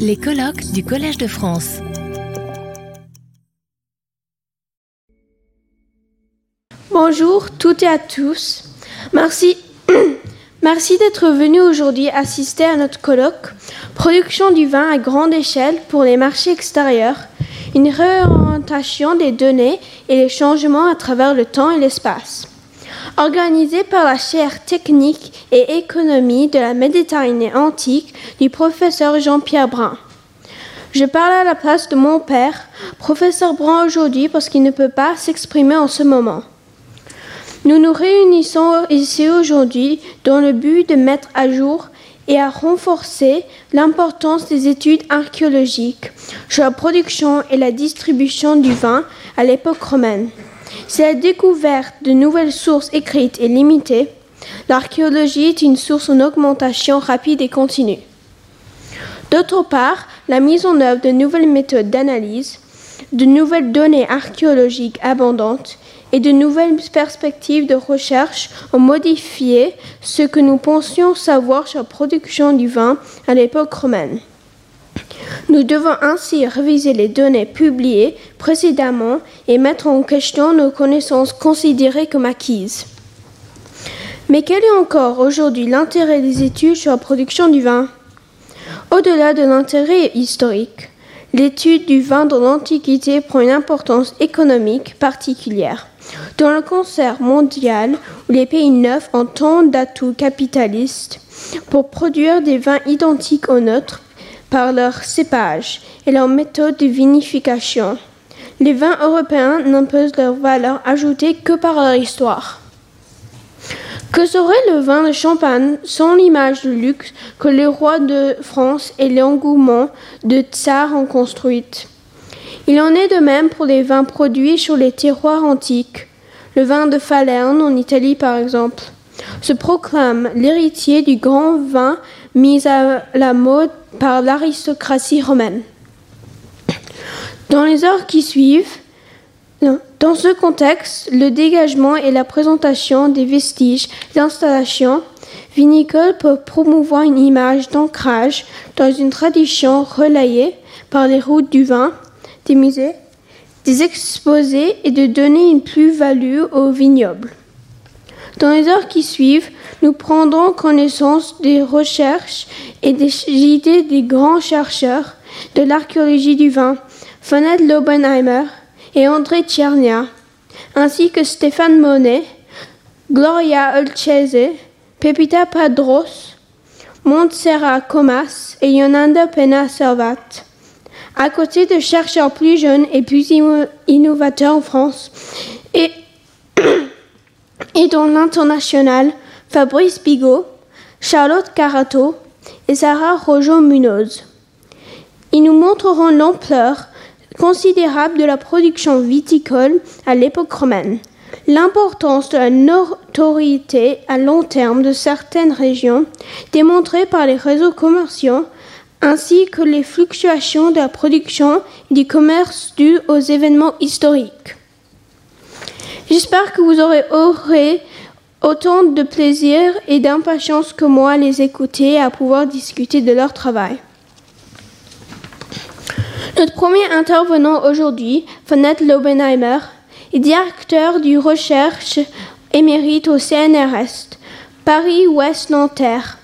Les colloques du Collège de France. Bonjour toutes et à tous. Merci, Merci d'être venus aujourd'hui assister à notre colloque Production du vin à grande échelle pour les marchés extérieurs, une réorientation des données et les changements à travers le temps et l'espace. Organisé par la chaire technique et économie de la Méditerranée antique du professeur Jean-Pierre Brun. Je parle à la place de mon père, professeur Brun aujourd'hui parce qu'il ne peut pas s'exprimer en ce moment. Nous nous réunissons ici aujourd'hui dans le but de mettre à jour et à renforcer l'importance des études archéologiques sur la production et la distribution du vin à l'époque romaine. Si la découverte de nouvelles sources écrites est limitée, l'archéologie est une source en augmentation rapide et continue. D'autre part, la mise en œuvre de nouvelles méthodes d'analyse, de nouvelles données archéologiques abondantes et de nouvelles perspectives de recherche ont modifié ce que nous pensions savoir sur la production du vin à l'époque romaine. Nous devons ainsi réviser les données publiées précédemment et mettre en question nos connaissances considérées comme acquises. Mais quel est encore aujourd'hui l'intérêt des études sur la production du vin? Au-delà de l'intérêt historique, l'étude du vin dans l'Antiquité prend une importance économique particulière. Dans le concert mondial, où les pays neufs ont tant d'atouts capitalistes pour produire des vins identiques aux nôtres, par leur cépage et leur méthode de vinification. Les vins européens n'imposent leur valeur ajoutée que par leur histoire. Que serait le vin de champagne sans l'image de luxe que les rois de France et l'engouement de tsars ont construite? Il en est de même pour les vins produits sur les terroirs antiques. Le vin de Falerne en Italie par exemple se proclame l'héritier du grand vin mis à la mode par l'aristocratie romaine. Dans les heures qui suivent, dans ce contexte, le dégagement et la présentation des vestiges d'installations vinicoles peuvent promouvoir une image d'ancrage dans une tradition relayée par les routes du vin, des musées, des exposés et de donner une plus-value aux vignobles. Dans les heures qui suivent, nous prendrons connaissance des recherches et des idées des grands chercheurs de l'archéologie du vin, Fanette Lobenheimer et André Tchernia, ainsi que Stéphane Monet, Gloria Olchese, Pepita Padros, Montserrat Comas et Yonanda Pena Servat. À côté de chercheurs plus jeunes et plus innovateurs en France et et dans l'international Fabrice Bigot, Charlotte Carato et Sarah Rojo-Munoz. Ils nous montreront l'ampleur considérable de la production viticole à l'époque romaine, l'importance de la notoriété à long terme de certaines régions démontrée par les réseaux commerciaux ainsi que les fluctuations de la production et du commerce dues aux événements historiques. J'espère que vous aurez, autant de plaisir et d'impatience que moi à les écouter et à pouvoir discuter de leur travail. Notre premier intervenant aujourd'hui, Fanette Lobenheimer, est directeur du recherche émérite au CNRS, Paris-Ouest Nanterre.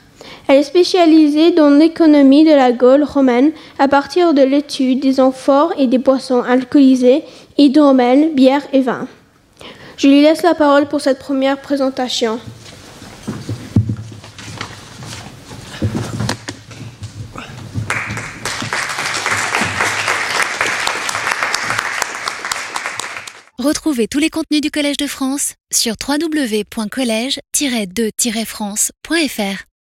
Elle est spécialisée dans l'économie de la Gaule romaine à partir de l'étude des amphores et des boissons alcoolisées, hydromel, bière et vin. Je lui laisse la parole pour cette première présentation. Retrouvez tous les contenus du Collège de France sur www.colège-2-france.fr.